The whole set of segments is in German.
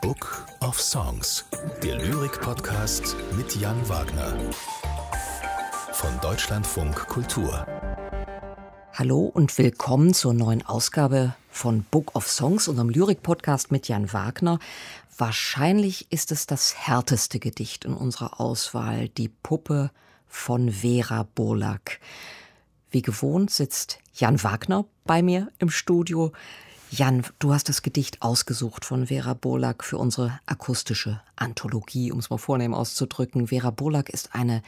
Book of Songs, der Lyrik-Podcast mit Jan Wagner. Von Deutschlandfunk Kultur. Hallo und willkommen zur neuen Ausgabe von Book of Songs, unserem Lyrik-Podcast mit Jan Wagner. Wahrscheinlich ist es das härteste Gedicht in unserer Auswahl, Die Puppe von Vera Burlak. Wie gewohnt sitzt Jan Wagner bei mir im Studio. Jan, du hast das Gedicht ausgesucht von Vera Bolak für unsere akustische Anthologie, um es mal vornehm auszudrücken. Vera Bolak ist eine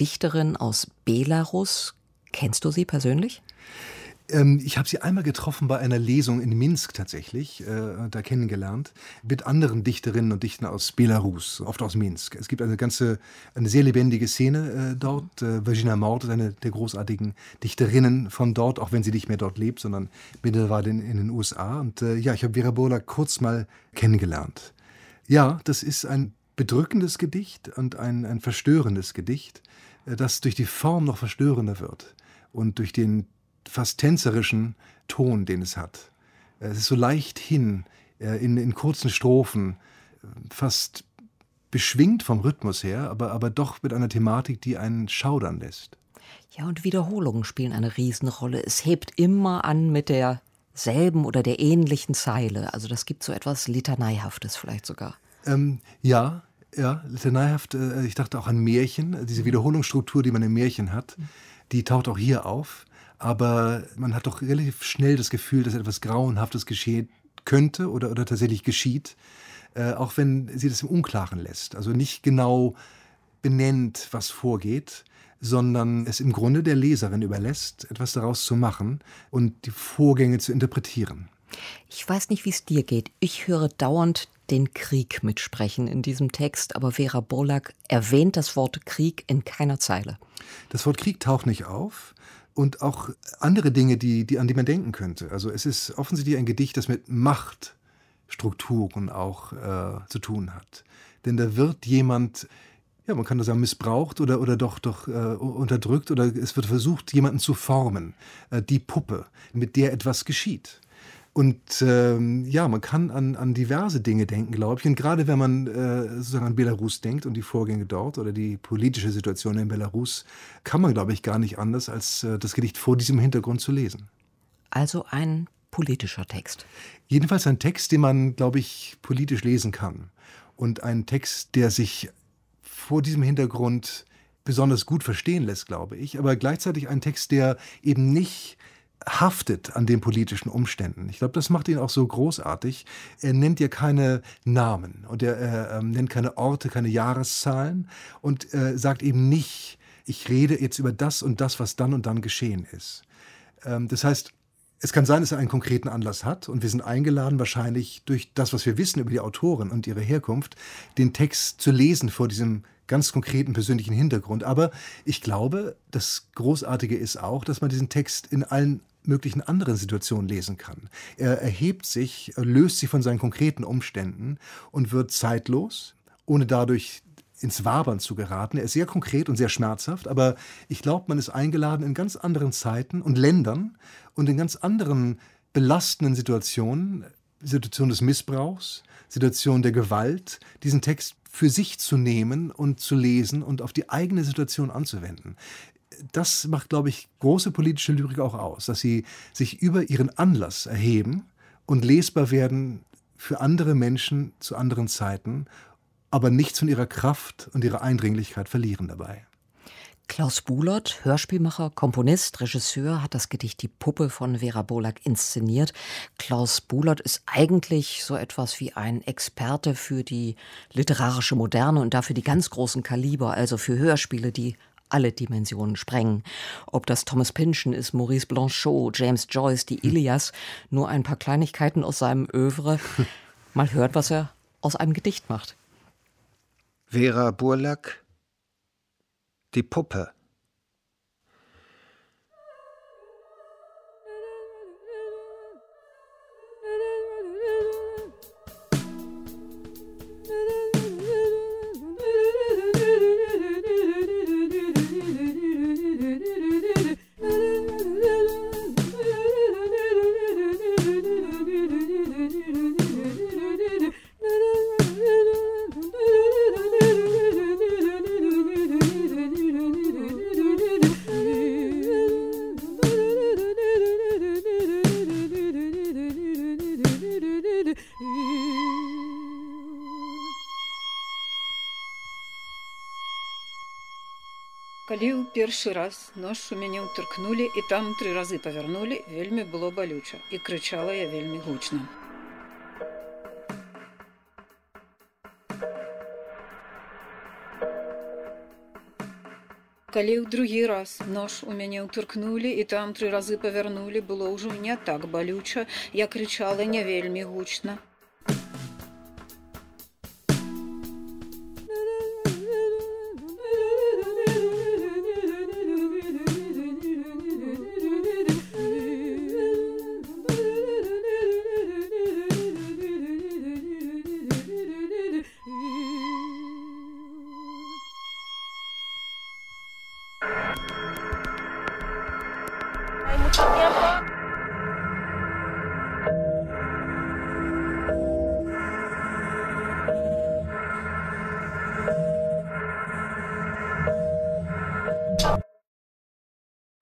Dichterin aus Belarus. Kennst du sie persönlich? Ähm, ich habe sie einmal getroffen bei einer Lesung in Minsk tatsächlich, äh, da kennengelernt, mit anderen Dichterinnen und Dichtern aus Belarus, oft aus Minsk. Es gibt eine ganze, eine sehr lebendige Szene äh, dort. Äh, Virginia Mord ist eine der großartigen Dichterinnen von dort, auch wenn sie nicht mehr dort lebt, sondern mittlerweile in, in den USA. Und äh, ja, ich habe Vera Burla kurz mal kennengelernt. Ja, das ist ein bedrückendes Gedicht und ein, ein verstörendes Gedicht, äh, das durch die Form noch verstörender wird und durch den fast tänzerischen Ton, den es hat. Es ist so leicht hin, äh, in, in kurzen Strophen, fast beschwingt vom Rhythmus her, aber, aber doch mit einer Thematik, die einen schaudern lässt. Ja, und Wiederholungen spielen eine Riesenrolle. Es hebt immer an mit derselben oder der ähnlichen Zeile. Also das gibt so etwas Litaneihaftes vielleicht sogar. Ähm, ja, ja, litaneihaft. Äh, ich dachte auch an Märchen, diese Wiederholungsstruktur, die man im Märchen hat, die taucht auch hier auf aber man hat doch relativ schnell das Gefühl, dass etwas Grauenhaftes geschehen könnte oder, oder tatsächlich geschieht, äh, auch wenn sie das im Unklaren lässt. Also nicht genau benennt, was vorgeht, sondern es im Grunde der Leserin überlässt, etwas daraus zu machen und die Vorgänge zu interpretieren. Ich weiß nicht, wie es dir geht. Ich höre dauernd den Krieg mitsprechen in diesem Text, aber Vera Bolak erwähnt das Wort Krieg in keiner Zeile. Das Wort Krieg taucht nicht auf und auch andere Dinge, die, die, an die man denken könnte. Also es ist offensichtlich ein Gedicht, das mit Machtstrukturen auch äh, zu tun hat. Denn da wird jemand, ja, man kann nur sagen, missbraucht oder, oder doch, doch äh, unterdrückt oder es wird versucht, jemanden zu formen. Äh, die Puppe, mit der etwas geschieht. Und ähm, ja, man kann an, an diverse Dinge denken, glaube ich. Und gerade wenn man äh, sozusagen an Belarus denkt und die Vorgänge dort oder die politische Situation in Belarus, kann man, glaube ich, gar nicht anders, als äh, das Gedicht vor diesem Hintergrund zu lesen. Also ein politischer Text. Jedenfalls ein Text, den man, glaube ich, politisch lesen kann. Und ein Text, der sich vor diesem Hintergrund besonders gut verstehen lässt, glaube ich. Aber gleichzeitig ein Text, der eben nicht haftet an den politischen Umständen. Ich glaube, das macht ihn auch so großartig. Er nennt ja keine Namen und er, ähm, nennt keine Orte, keine Jahreszahlen und äh, sagt eben nicht, ich rede jetzt über das und das, was dann und dann geschehen ist. Ähm, das heißt, es kann sein, dass er einen konkreten Anlass hat und wir sind eingeladen, wahrscheinlich durch das, was wir wissen über die Autorin und ihre Herkunft, den Text zu lesen vor diesem ganz konkreten persönlichen Hintergrund. Aber ich glaube, das Großartige ist auch, dass man diesen Text in allen möglichen anderen Situationen lesen kann. Er erhebt sich, löst sich von seinen konkreten Umständen und wird zeitlos, ohne dadurch ins Wabern zu geraten. Er ist sehr konkret und sehr schmerzhaft, aber ich glaube, man ist eingeladen in ganz anderen Zeiten und Ländern und in ganz anderen belastenden Situationen, Situationen des Missbrauchs, Situationen der Gewalt, diesen Text für sich zu nehmen und zu lesen und auf die eigene Situation anzuwenden das macht, glaube ich, große politische Lyrik auch aus, dass sie sich über ihren Anlass erheben und lesbar werden für andere Menschen zu anderen Zeiten, aber nichts von ihrer Kraft und ihrer Eindringlichkeit verlieren dabei. Klaus Bulert, Hörspielmacher, Komponist, Regisseur, hat das Gedicht Die Puppe von Vera Bolak inszeniert. Klaus Bulert ist eigentlich so etwas wie ein Experte für die literarische Moderne und dafür die ganz großen Kaliber, also für Hörspiele, die alle Dimensionen sprengen. Ob das Thomas Pynchon ist, Maurice Blanchot, James Joyce, die Ilias, nur ein paar Kleinigkeiten aus seinem Övre. Mal hört, was er aus einem Gedicht macht. Vera Burlack, die Puppe. першы раз нож у мяне ўтыркнулі і там тры разы павярнулі, вельмі было балюча і крычала я вельмі гучна. Калі ў другі раз нож у мяне ўтыркнулі і там тры разы павярнулі, было ўжо не так балюча, я крычала не вельмі гучна.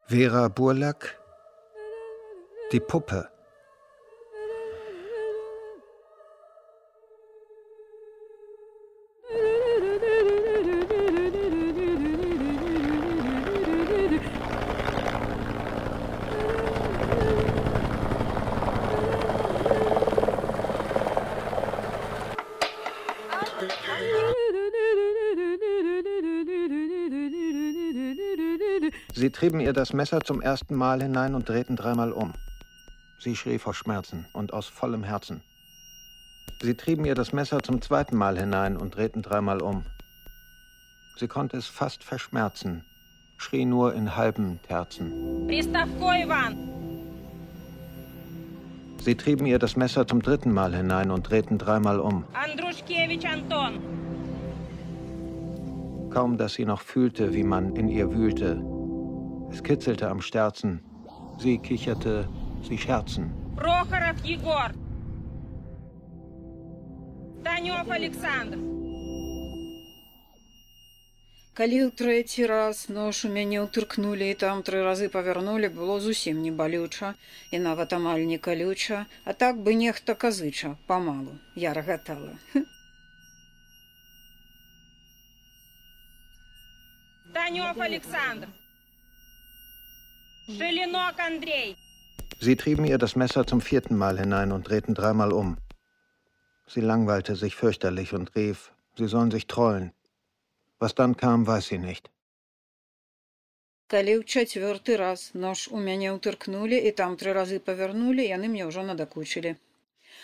Vera Burlack Die Puppe Sie trieben ihr das Messer zum ersten Mal hinein und drehten dreimal um. Sie schrie vor Schmerzen und aus vollem Herzen. Sie trieben ihr das Messer zum zweiten Mal hinein und drehten dreimal um. Sie konnte es fast verschmerzen, schrie nur in halben Terzen. Sie trieben ihr das Messer zum dritten Mal hinein und drehten dreimal um. Anton. Kaum, dass sie noch fühlte, wie man in ihr wühlte, es kitzelte am Sterzen. Sie kicherte, sie scherzen. Prochorov Jegor. Танёв Александр. Калі ў трэці раз нож у мяне ўтыркнулі і там тры разы павярнулі, было зусім не балюча і нават амаль не калюча, а так бы нехта казыча памалу я рагатала. Танёв Александр. Schelinok Andrei. Sie trieben ihr das Messer zum vierten Mal hinein und drehten dreimal um. Sie langweilte sich fürchterlich und rief, sie sollen sich trollen. Was dann kam, weiß sie nicht. Калі ў чацвёрты раз нож у мяне ўтыркнулі і там тры разы павярнулі, яны мне ўжо надакучылі.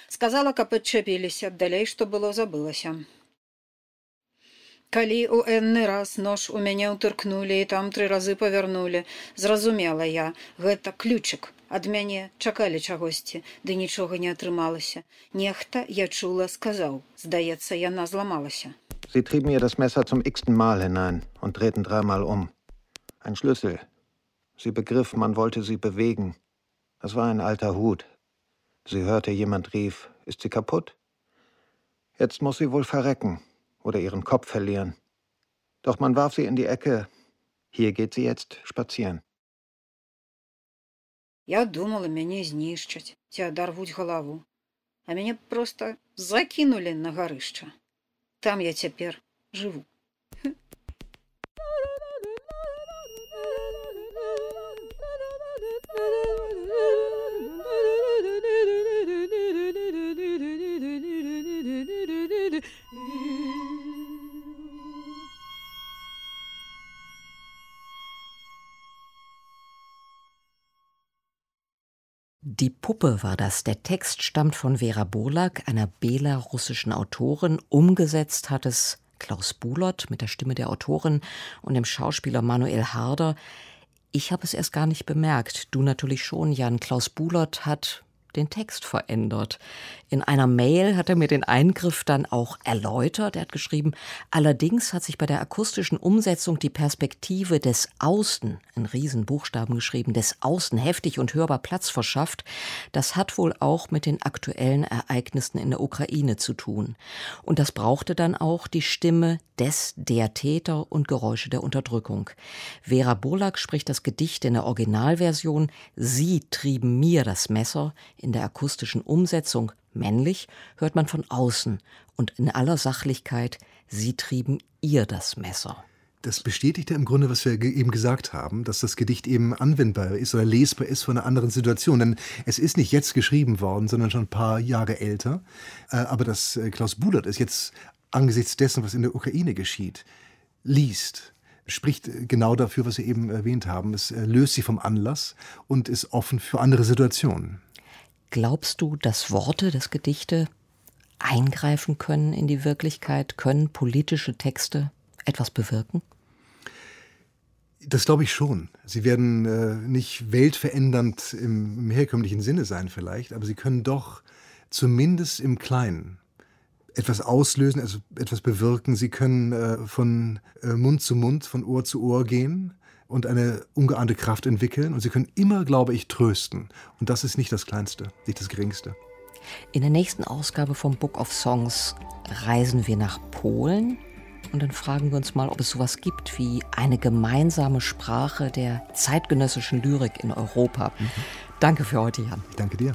Сказала, каб адчапіліся, далей што было забылася. Калі ў энны раз нож у мяне ўтыркнулі і там тры разы павярнулі, зразумела я, гэта ключык. Ад мяне чакалі чагосьці, ды нічога не атрымалася. Нехта, я чула, сказаў, здаецца, яна зламалася. Sie trieben ihr das Messer zum x-ten Mal hinein und drehten dreimal um. Ein Schlüssel. Sie begriff, man wollte sie bewegen. Das war ein alter Hut. Sie hörte, jemand rief, ist sie kaputt? Jetzt muss sie wohl verrecken oder ihren Kopf verlieren. Doch man warf sie in die Ecke. Hier geht sie jetzt spazieren. Я думала, мяне знішчаць ці адарвуць галаву, а мяне проста закінулі на гарышча. Там я цяпер жыву. Die Puppe war das. Der Text stammt von Vera Bolak, einer belarussischen Autorin. Umgesetzt hat es Klaus Bulert mit der Stimme der Autorin und dem Schauspieler Manuel Harder. Ich habe es erst gar nicht bemerkt. Du natürlich schon, Jan. Klaus Bulert hat den Text verändert. In einer Mail hat er mir den Eingriff dann auch erläutert. Er hat geschrieben, allerdings hat sich bei der akustischen Umsetzung die Perspektive des Außen, in Riesenbuchstaben geschrieben, des Außen heftig und hörbar Platz verschafft. Das hat wohl auch mit den aktuellen Ereignissen in der Ukraine zu tun. Und das brauchte dann auch die Stimme des, der Täter und Geräusche der Unterdrückung. Vera Bolak spricht das Gedicht in der Originalversion. Sie trieben mir das Messer in der akustischen Umsetzung männlich hört man von außen und in aller Sachlichkeit, sie trieben ihr das Messer. das bestätigt ja im Grunde, was wir eben gesagt haben, dass das Gedicht eben anwendbar ist oder lesbar ist von einer anderen Situation. Denn es ist nicht jetzt geschrieben worden, sondern schon ein paar Jahre älter. Äh, aber dass äh, Klaus Budert es jetzt angesichts dessen, was in der Ukraine geschieht, liest, spricht genau dafür, was Sie eben erwähnt haben. Es äh, löst sie vom Anlass und ist offen für andere Situationen. Glaubst du, dass Worte, dass Gedichte eingreifen können in die Wirklichkeit? Können politische Texte etwas bewirken? Das glaube ich schon. Sie werden äh, nicht weltverändernd im, im, herkömmlichen Sinne sein vielleicht, aber sie können doch zumindest im Kleinen etwas auslösen, also etwas bewirken. Sie können äh, von äh, Mund zu Mund, von Ohr zu Ohr gehen und eine ungeahnte Kraft entwickeln. Und sie können immer, glaube ich, trösten. Und das ist nicht das Kleinste, nicht das Geringste. In der nächsten Ausgabe vom Book of Songs reisen wir nach Polen und dann fragen wir uns mal, ob es sowas gibt wie eine gemeinsame Sprache der zeitgenössischen Lyrik in Europa. Mhm. Danke für heute, Jan. Danke dir.